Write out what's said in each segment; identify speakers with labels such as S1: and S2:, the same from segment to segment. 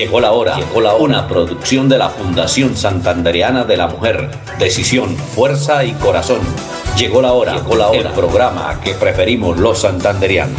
S1: Llegó la hora, llegó la una producción de la Fundación Santandereana de la Mujer. Decisión, fuerza y corazón. Llegó la hora, llegó la hora, el programa que preferimos los santanderianos.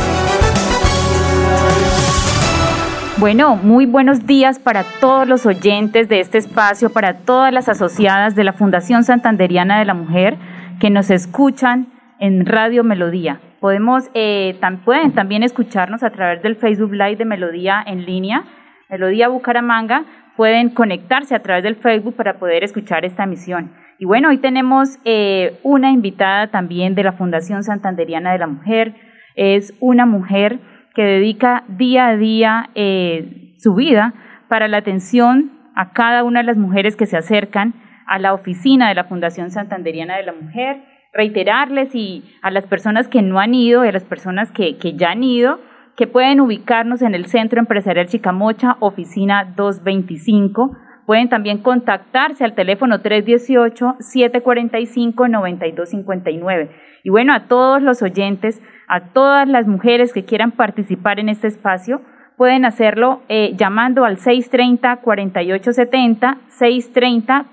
S2: Bueno, muy buenos días para todos los oyentes de este espacio, para todas las asociadas de la Fundación Santanderiana de la Mujer que nos escuchan en Radio Melodía. Podemos, eh, pueden también escucharnos a través del Facebook Live de Melodía en línea Melodía Bucaramanga, pueden conectarse a través del Facebook para poder escuchar esta emisión. Y bueno, hoy tenemos eh, una invitada también de la Fundación Santanderiana de la Mujer. Es una mujer que dedica día a día eh, su vida para la atención a cada una de las mujeres que se acercan a la oficina de la Fundación Santanderiana de la Mujer. Reiterarles y a las personas que no han ido y a las personas que, que ya han ido, que pueden ubicarnos en el Centro Empresarial Chicamocha, oficina 225. Pueden también contactarse al teléfono 318-745-9259. Y bueno, a todos los oyentes, a todas las mujeres que quieran participar en este espacio, pueden hacerlo eh, llamando al 630-4870,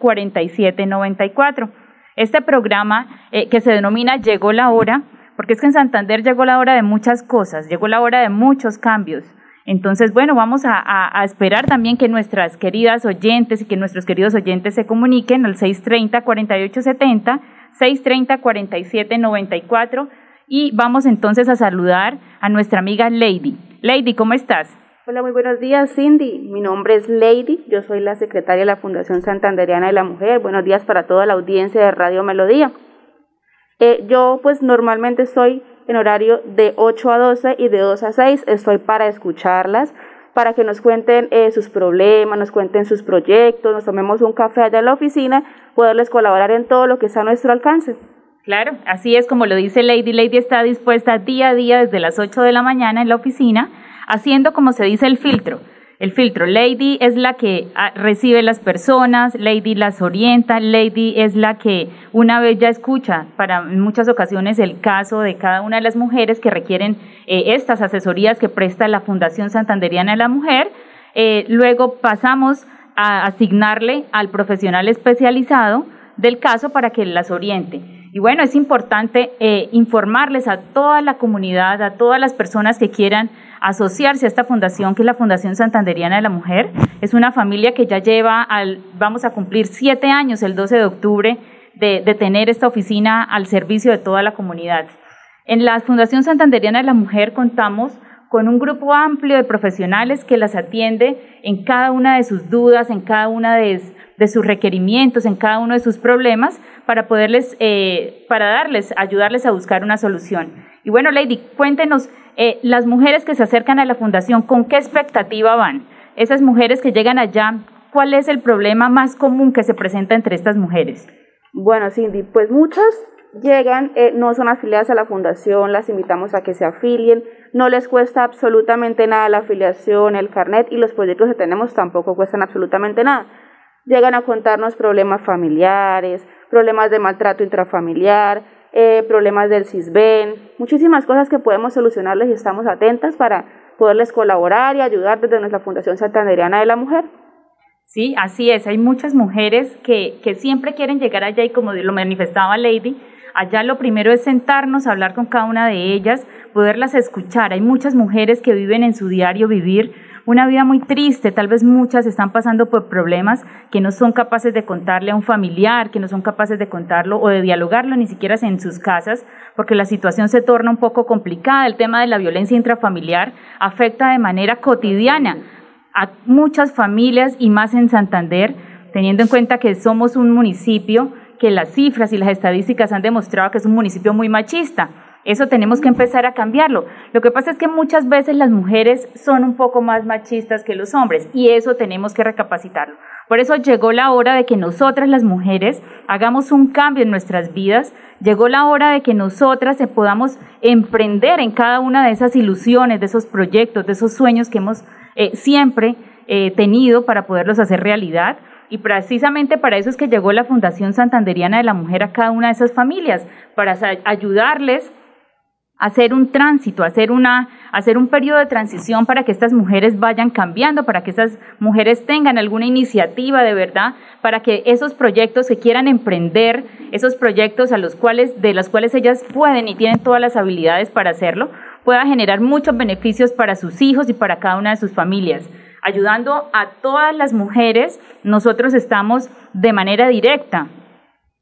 S2: 630-4794. Este programa eh, que se denomina Llegó la hora, porque es que en Santander llegó la hora de muchas cosas, llegó la hora de muchos cambios. Entonces, bueno, vamos a, esperar también que nuestras queridas oyentes y que nuestros queridos oyentes se comuniquen al 630-4870, 630-4794 y vamos entonces a saludar a nuestra amiga Lady. Lady, ¿cómo estás?
S3: Hola, muy buenos días, Cindy. Mi nombre es Lady, yo soy la secretaria de la Fundación Santanderiana de la Mujer. Buenos días para toda la audiencia de Radio Melodía. Eh, yo pues normalmente estoy en horario de 8 a 12 y de 2 a 6 estoy para escucharlas, para que nos cuenten eh, sus problemas, nos cuenten sus proyectos, nos tomemos un café allá en la oficina, poderles colaborar en todo lo que está a nuestro alcance.
S2: Claro, así es como lo dice Lady. Lady está dispuesta día a día desde las 8 de la mañana en la oficina, haciendo como se dice el filtro el filtro. Lady es la que ah, recibe las personas, Lady las orienta, Lady es la que una vez ya escucha para muchas ocasiones el caso de cada una de las mujeres que requieren eh, estas asesorías que presta la Fundación Santanderiana de la Mujer. Eh, luego pasamos a asignarle al profesional especializado del caso para que las oriente. Y bueno, es importante eh, informarles a toda la comunidad, a todas las personas que quieran asociarse a esta fundación, que es la Fundación Santanderiana de la Mujer. Es una familia que ya lleva, vamos a cumplir siete años el 12 de octubre de, de tener esta oficina al servicio de toda la comunidad. En la Fundación Santanderiana de la Mujer contamos con un grupo amplio de profesionales que las atiende en cada una de sus dudas, en cada una de, de sus requerimientos, en cada uno de sus problemas, para poderles, eh, para darles, ayudarles a buscar una solución. Y bueno, Lady, cuéntenos, eh, las mujeres que se acercan a la fundación, ¿con qué expectativa van? Esas mujeres que llegan allá, ¿cuál es el problema más común que se presenta entre estas mujeres?
S3: Bueno, Cindy, pues muchas llegan, eh, no son afiliadas a la fundación, las invitamos a que se afilien, no les cuesta absolutamente nada la afiliación, el carnet y los proyectos que tenemos tampoco cuestan absolutamente nada. Llegan a contarnos problemas familiares, problemas de maltrato intrafamiliar, eh, problemas del CISBEN, muchísimas cosas que podemos solucionarles y estamos atentas para poderles colaborar y ayudar desde nuestra Fundación Santanderiana de la Mujer.
S2: Sí, así es. Hay muchas mujeres que, que siempre quieren llegar allá y como lo manifestaba Lady, allá lo primero es sentarnos, hablar con cada una de ellas, poderlas escuchar. Hay muchas mujeres que viven en su diario vivir una vida muy triste, tal vez muchas están pasando por problemas que no son capaces de contarle a un familiar, que no son capaces de contarlo o de dialogarlo ni siquiera en sus casas, porque la situación se torna un poco complicada. El tema de la violencia intrafamiliar afecta de manera cotidiana a muchas familias y más en Santander, teniendo en cuenta que somos un municipio que las cifras y las estadísticas han demostrado que es un municipio muy machista Eso tenemos que empezar a cambiarlo. Lo que pasa es que muchas veces las mujeres son un poco más machistas que los hombres y eso tenemos que recapacitarlo. Por eso llegó la hora de que nosotras las mujeres hagamos un cambio en nuestras vidas, llegó la hora de que nosotras podamos emprender en cada una de esas ilusiones, de esos proyectos, de esos sueños que hemos eh, siempre eh, tenido para poderlos hacer realidad. Y precisamente para eso es que llegó la Fundación Santanderiana de la Mujer a cada una de esas familias, para ayudarles hacer un tránsito, hacer, una, hacer un periodo de transición para que estas mujeres vayan cambiando, para que estas mujeres tengan alguna iniciativa de verdad, para que esos proyectos que quieran emprender, esos proyectos a los cuales, de los cuales ellas pueden y tienen todas las habilidades para hacerlo, pueda generar muchos beneficios para sus hijos y para cada una de sus familias. Ayudando a todas las mujeres, nosotros estamos de manera directa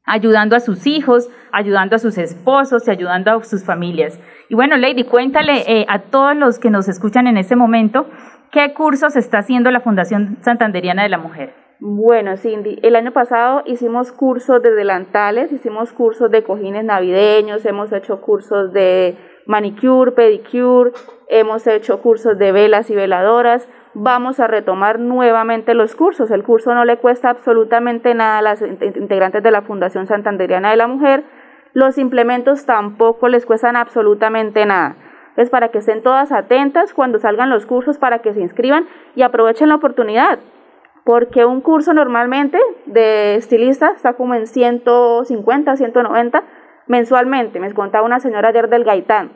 S2: ayudando a sus hijos, ayudando a sus esposos y ayudando a sus familias. Y bueno, Lady, cuéntale eh, a todos los que nos escuchan en este momento, ¿qué cursos está haciendo la Fundación Santanderiana de la Mujer?
S3: Bueno, Cindy, el año pasado hicimos cursos de delantales, hicimos cursos de cojines navideños, hemos hecho cursos de manicure, pedicure, hemos hecho cursos de velas y veladoras, vamos a retomar nuevamente los cursos. El curso no le cuesta absolutamente nada a las integrantes de la Fundación Santanderiana de la Mujer. Los implementos tampoco les cuestan absolutamente nada. Es para que estén todas atentas cuando salgan los cursos, para que se inscriban y aprovechen la oportunidad. Porque un curso normalmente de estilista está como en 150, 190 mensualmente. Me contaba una señora ayer del Gaitán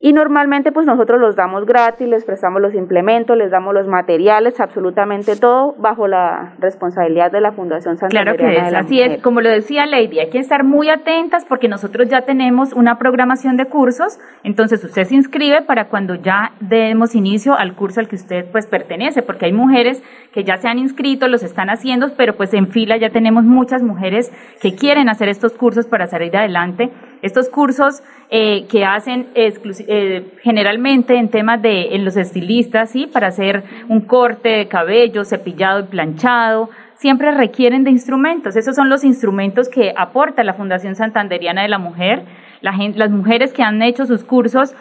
S3: y normalmente pues nosotros los damos gratis, les prestamos los implementos, les damos los materiales, absolutamente todo bajo la responsabilidad de la Fundación Santa
S2: Claro que es, así es, como lo decía Lady, hay que estar muy atentas porque nosotros ya tenemos una programación de cursos, entonces usted se inscribe para cuando ya demos inicio al curso al que usted pues pertenece, porque hay mujeres que ya se han inscrito, los están haciendo, pero pues en fila ya tenemos muchas mujeres que quieren hacer estos cursos para salir adelante estos cursos eh, que hacen eh, generalmente en temas de en los estilistas, ¿sí? Para hacer un corte de cabello, cepillado y planchado, siempre requieren de instrumentos. Esos son los instrumentos que aporta la Fundación Santanderiana de la Mujer. las mujeres que han hecho sus cursos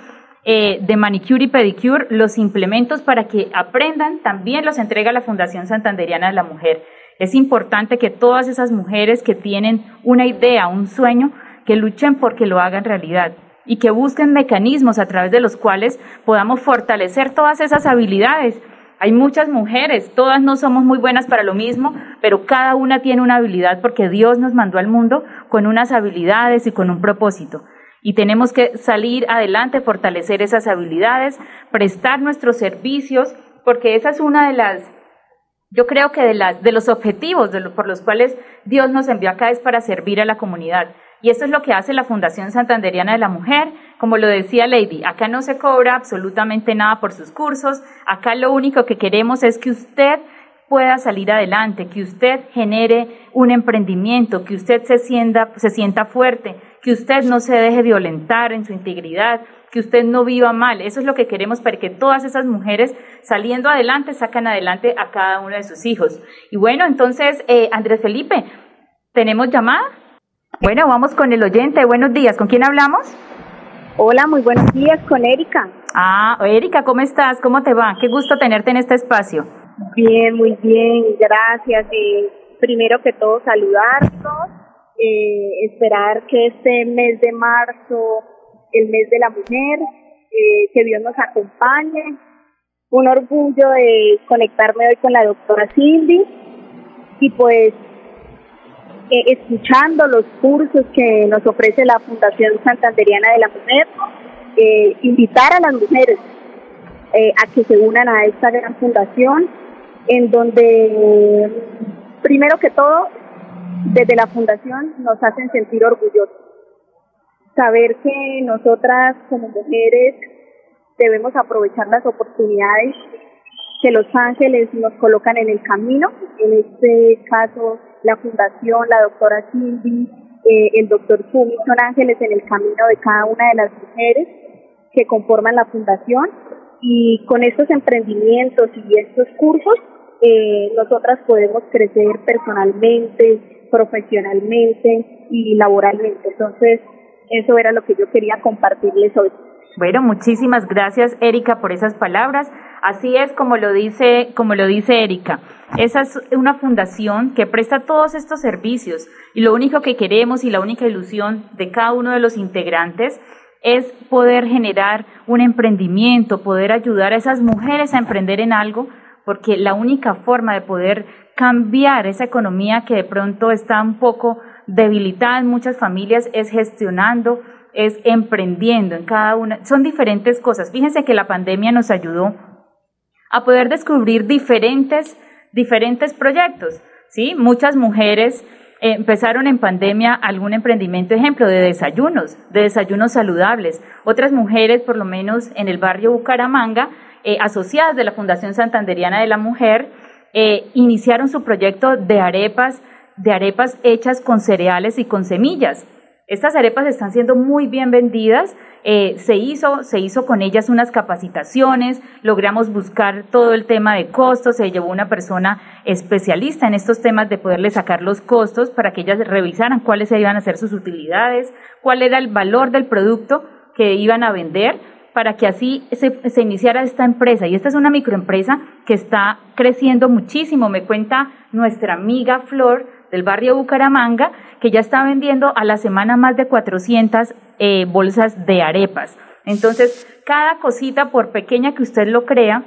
S2: eh, de manicure y pedicure, los implementos para que aprendan, también los entrega la Fundación Santanderiana de la Mujer. Es importante que todas esas mujeres que tienen una idea, un sueño, que luchen porque lo hagan realidad y que busquen mecanismos a través de los cuales podamos fortalecer todas esas habilidades. Hay muchas mujeres, todas no somos muy buenas para lo mismo, pero cada una tiene una habilidad porque Dios nos mandó al mundo con unas habilidades y con un propósito. Y tenemos que salir adelante, fortalecer esas habilidades, prestar nuestros servicios, porque esa es una de las, yo creo que de, las, de los objetivos por los cuales Dios nos envió acá es para servir a la comunidad y esto es lo que hace la Fundación Santanderiana de la Mujer. Como lo decía Lady, acá no se cobra absolutamente nada por sus cursos. Acá lo único que queremos es que usted pueda salir adelante, que usted genere un emprendimiento, que usted se sienta, se sienta fuerte, que usted no se deje violentar en su integridad, que usted no viva mal. Eso es lo que queremos para que todas esas mujeres saliendo adelante sacan adelante a cada uno de sus hijos. Y bueno, entonces, eh, Andrés Felipe, ¿tenemos llamada? Bueno, vamos con el oyente. Buenos días. ¿Con quién hablamos?
S4: Hola, muy buenos días, con Erika.
S2: Ah, Erika, ¿cómo estás? ¿Cómo te va? Qué gusto tenerte en este espacio.
S4: Bien, muy bien, gracias. Primero que todo, saludarnos, eh, esperar que este mes de marzo, el mes de la mujer, eh, que Dios nos acompañe. Un orgullo de conectarme hoy con la doctora Cindy y pues eh, escuchando los cursos que nos ofrece la Fundación Santanderiana de la Mujer, eh, invitar a las mujeres eh, a que se unan a esta gran fundación, en donde, primero que todo, desde la fundación nos hacen sentir orgullosos. Saber que nosotras como mujeres debemos aprovechar las oportunidades que los ángeles nos colocan en el camino, en este caso la fundación, la doctora Cindy, eh, el doctor Kumi, son ángeles en el camino de cada una de las mujeres que conforman la fundación y con estos emprendimientos y estos cursos eh, nosotras podemos crecer personalmente, profesionalmente y laboralmente. Entonces, eso era lo que yo quería compartirles hoy.
S2: Bueno, muchísimas gracias Erika por esas palabras. Así es como lo dice, como lo dice Erika. Esa es una fundación que presta todos estos servicios y lo único que queremos y la única ilusión de cada uno de los integrantes es poder generar un emprendimiento, poder ayudar a esas mujeres a emprender en algo, porque la única forma de poder cambiar esa economía que de pronto está un poco debilitada en muchas familias es gestionando es emprendiendo en cada una. Son diferentes cosas. Fíjense que la pandemia nos ayudó a poder descubrir diferentes, diferentes proyectos. ¿sí? Muchas mujeres empezaron en pandemia algún emprendimiento, ejemplo, de desayunos, de desayunos saludables. Otras mujeres, por lo menos en el barrio Bucaramanga, eh, asociadas de la Fundación Santanderiana de la Mujer, eh, iniciaron su proyecto de arepas, de arepas hechas con cereales y con semillas. Estas arepas están siendo muy bien vendidas. Eh, se, hizo, se hizo con ellas unas capacitaciones, logramos buscar todo el tema de costos, se llevó una persona especialista en estos temas de poderle sacar los costos para que ellas revisaran cuáles iban a ser sus utilidades, cuál era el valor del producto que iban a vender para que así se, se, iniciara esta empresa. Y esta es una microempresa que está creciendo muchísimo. Me cuenta nuestra amiga Flor del barrio Bucaramanga, que ya está vendiendo a la semana más de 400 eh, bolsas de arepas. Entonces, cada cosita, por pequeña que usted lo crea,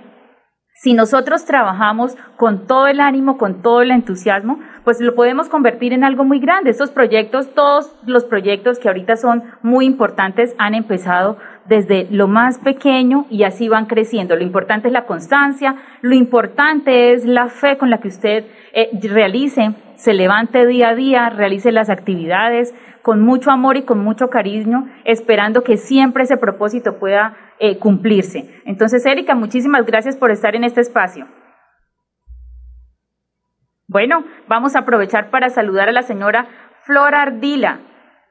S2: si nosotros trabajamos con todo el ánimo, con todo el entusiasmo, pues lo podemos convertir en algo muy grande. Estos proyectos, todos los proyectos que ahorita son muy importantes, han empezado desde lo más pequeño y así van creciendo. Lo importante es la constancia, lo importante es la fe con la que usted eh, realice se levante día a día, realice las actividades con mucho amor y con mucho cariño, esperando que siempre ese propósito pueda eh, cumplirse. Entonces, Erika, muchísimas gracias por estar en este espacio. Bueno, vamos a aprovechar para saludar a la señora Flora Ardila,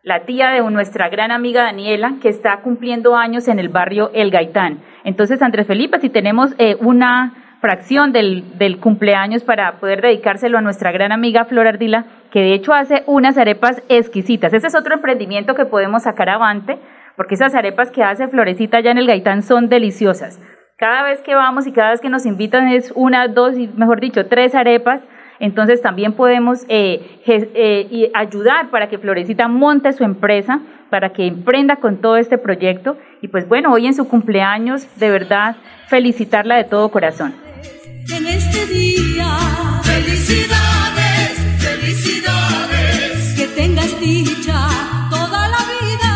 S2: la tía de nuestra gran amiga Daniela, que está cumpliendo años en el barrio El Gaitán. Entonces, Andrés Felipe, si tenemos eh, una fracción del, del, cumpleaños para poder dedicárselo a nuestra gran amiga Flor Ardila, que de hecho hace unas arepas exquisitas. Ese es otro emprendimiento que podemos sacar avante, porque esas arepas que hace Florecita allá en el Gaitán son deliciosas. Cada vez que vamos y cada vez que nos invitan es una, dos y mejor dicho, tres arepas. Entonces también podemos eh, eh, ayudar para que Florecita monte su empresa, para que emprenda con todo este proyecto. Y pues bueno, hoy en su cumpleaños, de verdad, felicitarla de todo corazón en este día. Felicidades, felicidades, que tengas dicha toda la vida.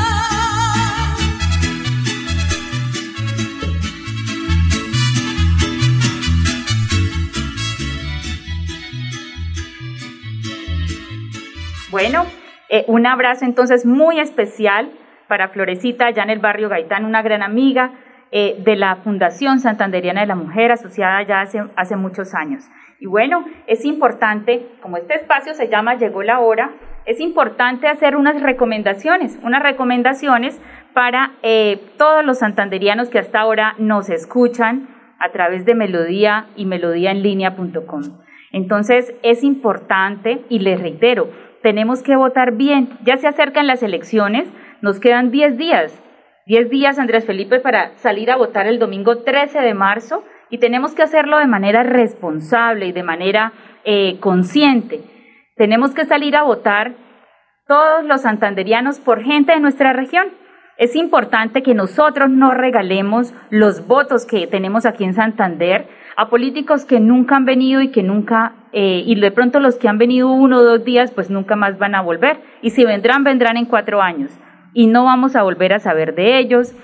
S2: Bueno, eh, un abrazo entonces muy especial para Florecita, allá en el barrio Gaitán, una gran amiga eh, de la Fundación Santanderiana de la Mujer, asociada ya hace, muchos años. Y bueno, es importante, como este espacio se llama Llegó la hora, es importante hacer unas recomendaciones, unas recomendaciones para eh, todos los santanderianos que hasta ahora nos escuchan a través de Melodía y melodíaenlínea.com. Entonces es importante y les reitero, tenemos que votar bien. Ya se acercan las elecciones, nos quedan 10 días 10 días, Andrés Felipe, para salir a votar el domingo 13 de marzo y tenemos que hacerlo de manera responsable y de manera eh, consciente. Tenemos que salir a votar todos los santanderianos por gente de nuestra región. Es importante que nosotros no regalemos los votos que tenemos aquí en Santander a políticos que nunca han venido y que nunca, eh, y de pronto los que han venido uno o dos días, pues nunca más van a volver. Y si vendrán, vendrán en cuatro años y no vamos a volver a saber de ellos.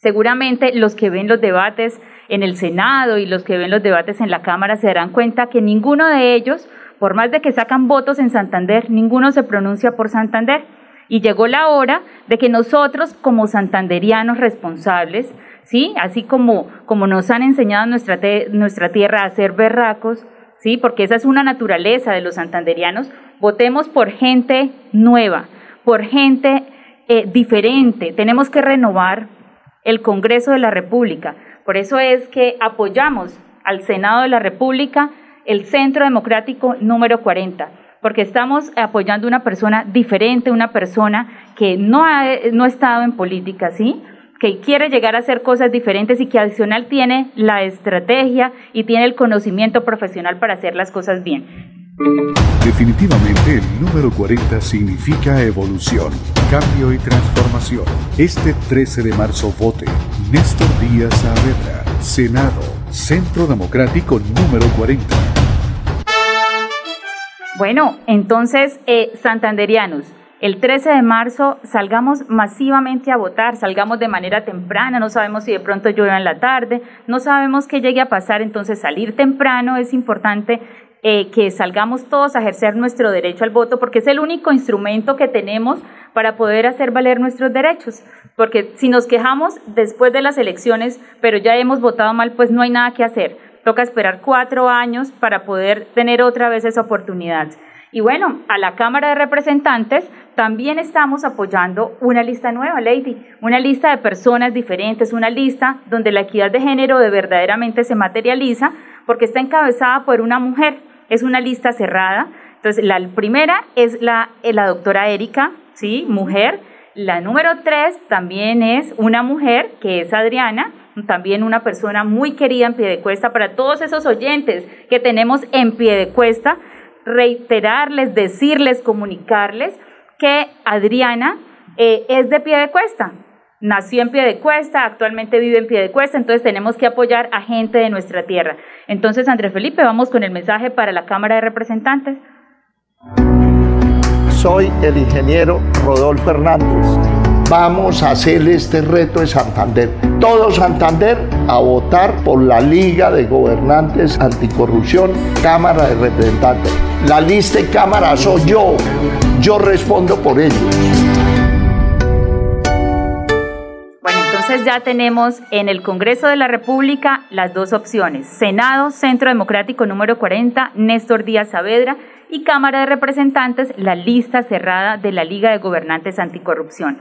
S2: Seguramente los que ven los debates en el Senado y los que ven los debates en la Cámara se darán cuenta que ninguno de ellos, por más de que sacan votos en Santander, ninguno se pronuncia por Santander. Y llegó la hora de que nosotros, como santanderianos responsables, ¿sí? así como, como nos han enseñado nuestra, nuestra tierra a ser berracos, ¿sí? porque esa es una naturaleza de los santanderianos, votemos por gente nueva, por gente eh, diferente, tenemos que renovar el Congreso de la República. Por eso es que apoyamos al Senado de la República el Centro Democrático número 40, porque estamos apoyando una persona diferente, una persona que no ha, no estado en política, ¿sí? que quiere llegar a hacer cosas diferentes y que adicional tiene la estrategia y tiene el conocimiento profesional para hacer las cosas bien.
S5: Definitivamente el número 40 significa evolución, cambio y transformación. Este 13 de marzo vote Néstor Díaz Saavedra, Senado, Centro Democrático número 40.
S2: Bueno, entonces, eh, santanderianos, el 13 de marzo salgamos masivamente a votar, salgamos de manera temprana, no sabemos si de pronto llueve en la tarde, no sabemos qué llegue a pasar, entonces salir temprano es importante eh, que salgamos todos a ejercer nuestro derecho al voto, porque es el único instrumento que tenemos para poder hacer valer nuestros derechos. Porque si nos quejamos después de las elecciones, pero ya hemos votado mal, pues no hay nada que hacer. Toca esperar cuatro años para poder tener otra vez esa oportunidad. Y bueno, a la Cámara de Representantes también estamos apoyando una lista nueva, Lady, una lista de personas diferentes, una lista donde la equidad de género de verdaderamente se materializa porque está encabezada por una mujer. Es una lista cerrada. Entonces, la primera es la, eh, la doctora Erika, ¿sí? Mujer. La número tres también es una mujer, que es Adriana, también una persona muy querida en Piedecuesta para todos esos oyentes que tenemos en Piedecuesta reiterarles, decirles, comunicarles que Adriana eh, es de pie de cuesta. Nació en pie de cuesta, actualmente vive en pie de cuesta, entonces tenemos que apoyar a gente de nuestra tierra. Entonces, Andrés Felipe, vamos con el mensaje para la Cámara de Representantes.
S6: Soy el ingeniero Rodolfo Hernández vamos a hacer este reto de Santander. Todo Santander a votar por la Liga de Gobernantes Anticorrupción, Cámara de Representantes. La lista de Cámara soy yo. Yo respondo por ellos.
S2: Bueno, entonces ya tenemos en el Congreso de la República las dos opciones. Senado, Centro Democrático número 40, Néstor Díaz Saavedra y Cámara de Representantes, la lista cerrada de la Liga de Gobernantes Anticorrupción.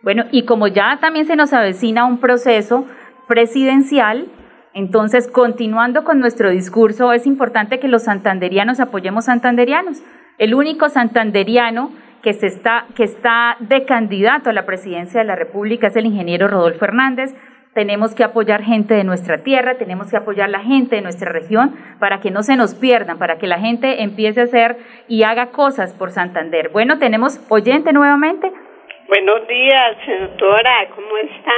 S2: Bueno, y como ya también se nos avecina un proceso presidencial, entonces continuando con nuestro discurso, es importante que los santanderianos apoyemos santanderianos. El único santanderiano que, se está, que está de candidato a la presidencia de la República es el ingeniero Rodolfo Hernández. Tenemos que apoyar gente de nuestra tierra, tenemos que apoyar la gente de nuestra región para que no se nos pierdan, para que la gente empiece a hacer y haga cosas por Santander. Bueno, tenemos oyente nuevamente.
S7: Buenos días, doctora, ¿cómo está?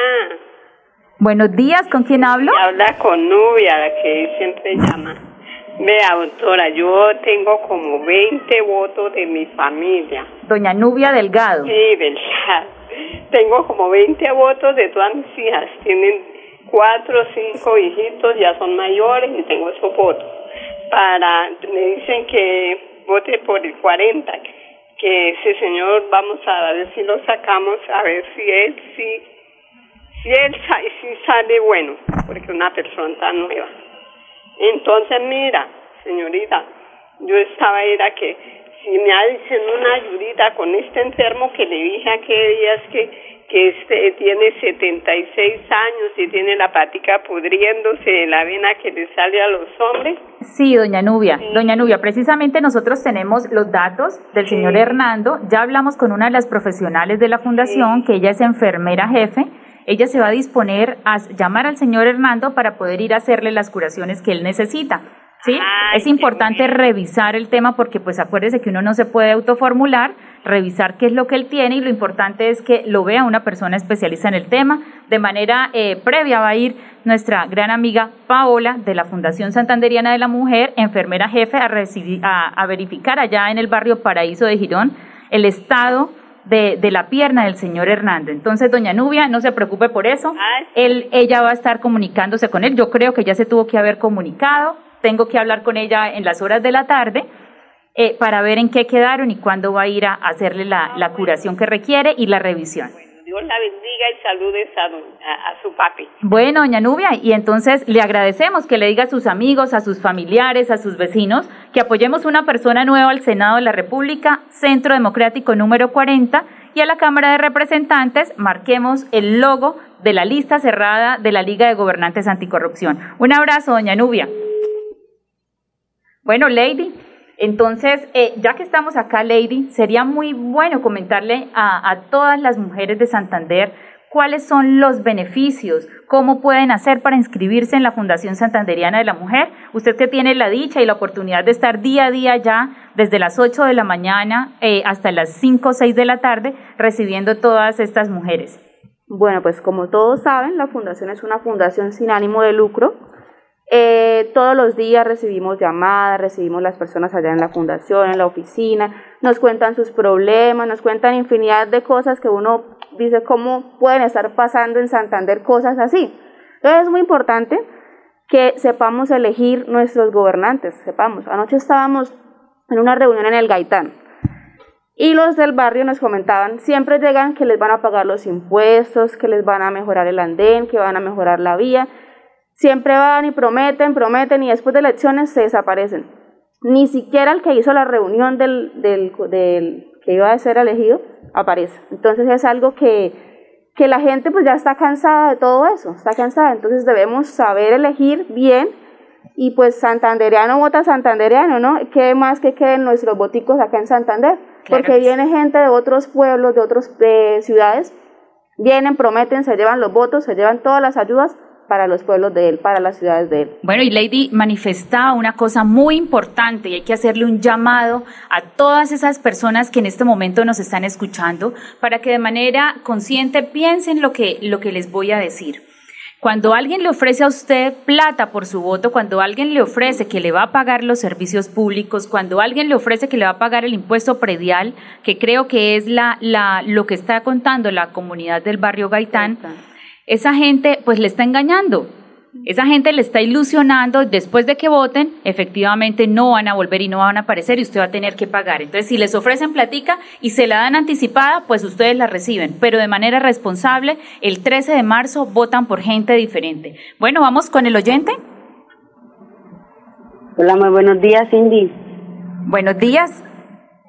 S2: Buenos días, ¿con quién hablo?
S7: Habla con Nubia, la que siempre llama. Vea, doctora, yo tengo como 20 votos de mi familia.
S2: Doña Nubia Delgado.
S7: Sí, Delgado. Tengo como 20 votos de todas mis hijas. Tienen cuatro o cinco hijitos, ya son mayores y tengo esos votos. Para, me dicen que vote por el 40, que ese señor vamos a ver si lo sacamos, a ver si él sí, si él si sale bueno, porque una persona tan nueva. Entonces, mira, señorita, yo estaba era que si me hacen una ayudita con este enfermo que le dije a que días que que este tiene 76 años y tiene la patica pudriéndose la vena que le sale a los hombres.
S2: Sí, doña Nubia. Doña Nubia, precisamente nosotros tenemos los datos del señor Hernando. Ya hablamos con una de las profesionales de la fundación, que ella es enfermera jefe. Ella se va a disponer a llamar al señor Hernando para poder ir a hacerle las curaciones que él necesita. ¿sí? es importante revisar el tema porque pues acuérdese que uno no se puede autoformular, revisar qué es lo que él tiene y lo importante es que lo vea una persona especialista en el tema. De manera eh, previa va a ir nuestra gran amiga Paola de la Fundación Santanderiana de la Mujer, enfermera jefe, a, recibir, a, verificar allá en el barrio Paraíso de Girón el estado de, de, la pierna del señor Hernando. Entonces, doña Nubia, no se preocupe por eso. Él, ella va a estar comunicándose con él. Yo creo que ya se tuvo que haber comunicado tengo que hablar con ella en las horas de la tarde eh, para ver en qué quedaron y cuándo va a ir a hacerle la, la curación que requiere y la revisión.
S7: Dios la bendiga y saludes a, a, su papi.
S2: Bueno, doña Nubia, y entonces le agradecemos que le diga a sus amigos, a sus familiares, a sus vecinos, que apoyemos una persona nueva al Senado de la República, Centro Democrático número 40, y a la Cámara de Representantes marquemos el logo de la lista cerrada de la Liga de Gobernantes Anticorrupción. Un abrazo, doña Nubia. Bueno, Lady, Entonces, eh, ya que estamos acá, Lady, sería muy bueno comentarle a, a todas las mujeres de Santander cuáles son los beneficios, cómo pueden hacer para inscribirse en la Fundación Santanderiana de la Mujer. Usted que tiene la dicha y la oportunidad de estar día a día ya, desde las 8 de la mañana eh, hasta las 5 o 6 de la tarde, recibiendo todas estas mujeres.
S3: Bueno, pues como todos saben, la Fundación es una fundación sin ánimo de lucro eh, todos los días recibimos llamadas, recibimos las personas allá en la fundación, en la oficina, nos cuentan sus problemas, nos cuentan infinidad de cosas que uno dice cómo pueden estar pasando en Santander cosas así. Entonces es muy importante que sepamos elegir nuestros gobernantes, sepamos. Anoche estábamos en una reunión en el Gaitán y los del barrio nos comentaban, siempre llegan que les van a pagar los impuestos, que les van a mejorar el andén, que van a mejorar la vía Siempre van y prometen, prometen y después de elecciones se desaparecen. Ni siquiera el que hizo la reunión del, del, que iba a ser elegido aparece. Entonces es algo que, que la gente pues ya está cansada de todo eso, está cansada. Entonces debemos saber elegir bien y pues santandereano vota santandereano, ¿no? ¿Qué más que queden nuestros boticos acá en Santander? Porque viene gente de otros pueblos, de otras ciudades, vienen, prometen, se llevan los votos, se llevan todas las ayudas, para los pueblos de él, para las ciudades de él.
S2: Bueno, y Lady manifestaba una cosa muy importante y hay que hacerle un llamado a todas esas personas que en este momento nos están escuchando para que de manera consciente piensen lo que, lo que les voy a decir. Cuando alguien le ofrece a usted plata por su voto, cuando alguien le ofrece que le va a pagar los servicios públicos, cuando alguien le ofrece que le va a pagar el impuesto predial, que creo que es la, la, lo que está contando la comunidad del barrio Gaitán, esa gente pues le está engañando. Esa gente le está ilusionando, después de que voten, efectivamente no van a volver y no van a aparecer y usted va a tener que pagar. Entonces, si les ofrecen platica y se la dan anticipada, pues ustedes la reciben, pero de manera responsable, el 13 de marzo votan por gente diferente. Bueno, vamos con el oyente.
S8: Hola, muy buenos días, Cindy.
S2: Buenos días.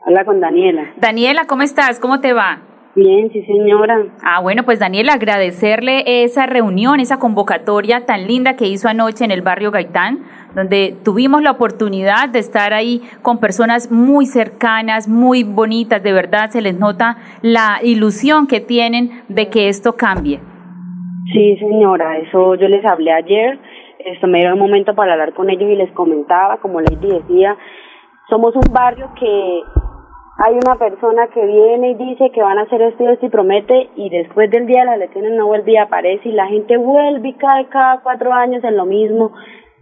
S8: Hola con Daniela.
S2: Daniela, ¿cómo estás? ¿Cómo te va?
S8: Bien, sí, señora.
S2: Ah, bueno, pues Daniel, agradecerle esa reunión, esa convocatoria tan linda que hizo anoche en el barrio Gaitán, donde tuvimos la oportunidad de estar ahí con personas muy cercanas, muy bonitas, de verdad se les nota la ilusión que tienen de que esto cambie.
S8: Sí, señora, eso yo les hablé ayer, esto me dio un momento para hablar con ellos y les comentaba, como les decía, somos un barrio que hay una persona que viene y dice que van a hacer esto y esto y promete y después del día de las elecciones no vuelve y aparece y la gente vuelve y cae cada cuatro años en lo mismo.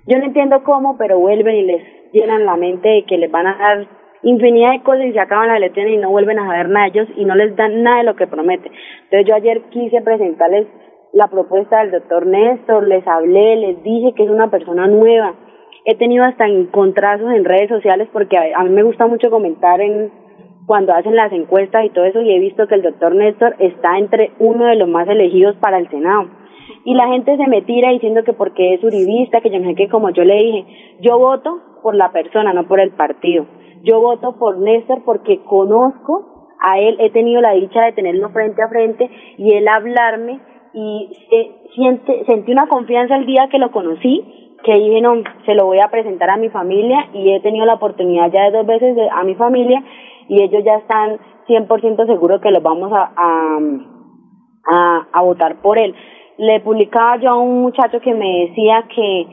S8: Yo no entiendo cómo, pero vuelven y les llenan la mente de que les van a dar infinidad de cosas y se acaban las elecciones y no vuelven a saber nada de ellos y no les dan nada de lo que promete. Entonces yo ayer quise presentarles la propuesta del doctor Néstor, les hablé, les dije que es una persona nueva. He tenido hasta encontrazos en redes sociales porque a mí me gusta mucho comentar en cuando hacen las encuestas y todo eso y he visto que el doctor Néstor está entre uno de los más elegidos para el Senado. Y la gente se me tira diciendo que porque es uribista, que yo no sé qué, como yo le dije, yo voto por la persona, no por el partido. Yo voto por Néstor porque conozco a él, he tenido la dicha de tenerlo frente a frente y él hablarme y eh, siente, sentí una confianza el día que lo conocí que dije, no, se lo voy a presentar a mi familia y he tenido la oportunidad ya de dos veces de, a mi familia y ellos ya están 100% seguros que los vamos a, a, a, votar por él. Le publicaba yo a un muchacho que me decía que,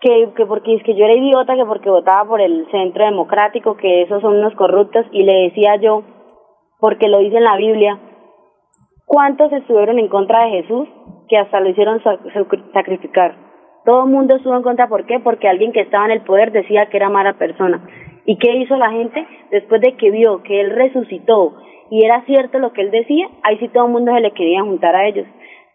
S8: que, que porque es que yo era idiota, que porque votaba por el Centro Democrático, que esos son unos corruptos, y le decía yo, porque lo dice en la Biblia, ¿cuántos estuvieron en contra de Jesús que hasta lo hicieron sacrificar? Todo el mundo estuvo en contra, ¿por qué? Porque alguien que estaba en el poder decía que era mala persona. ¿Y qué hizo la gente? Después de que vio que él resucitó y era cierto lo que él decía, ahí sí todo el mundo se le quería juntar a ellos.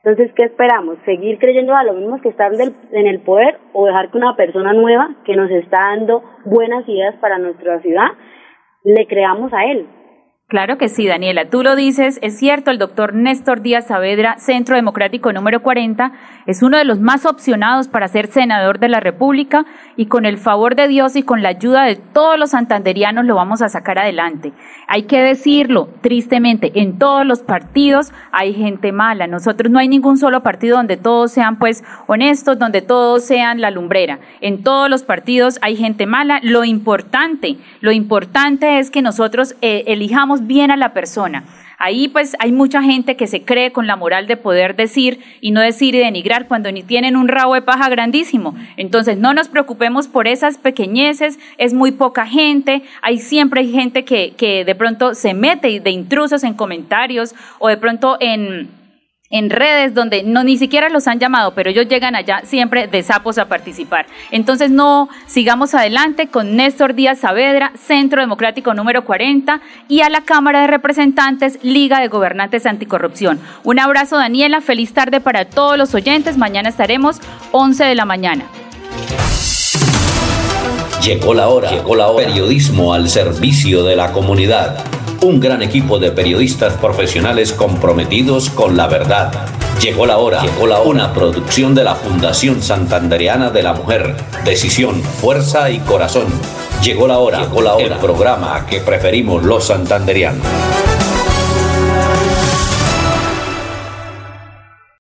S8: Entonces, ¿qué esperamos? ¿Seguir creyendo a los mismos que están en el poder o dejar que una persona nueva que nos está dando buenas ideas para nuestra ciudad, le creamos a él?
S2: Claro que sí, Daniela. Tú lo dices, es cierto, el doctor Néstor Díaz Saavedra, Centro Democrático número 40, es uno de los más opcionados para ser senador de la República y con el favor de Dios y con la ayuda de todos los santanderianos lo vamos a sacar adelante. Hay que decirlo, tristemente, en todos los partidos hay gente mala. Nosotros no hay ningún solo partido donde todos sean pues honestos, donde todos sean la lumbrera. En todos los partidos hay gente mala. Lo importante, lo importante es que nosotros eh, elijamos bien a la persona. Ahí pues hay mucha gente que se cree con la moral de poder decir y no decir y denigrar cuando ni tienen un rabo de paja grandísimo. Entonces no nos preocupemos por esas pequeñeces, es muy poca gente, hay siempre hay gente que, que de pronto se mete de intrusos en comentarios o de pronto en en redes donde no ni siquiera los han llamado, pero ellos llegan allá siempre de sapos a participar. Entonces no sigamos adelante con Néstor Díaz Saavedra, Centro Democrático número 40 y a la Cámara de Representantes, Liga de Gobernantes Anticorrupción. Un abrazo Daniela, feliz tarde para todos los oyentes. Mañana estaremos 11 de la mañana.
S1: Llegó la hora, llegó la hora. Periodismo al servicio de la comunidad un gran equipo de periodistas profesionales comprometidos con la verdad. Llegó la hora, llegó la hora, una producción de la Fundación Santandereana de la Mujer. Decisión, fuerza y corazón. Llegó la hora, llegó la hora, el programa que preferimos los santanderianos.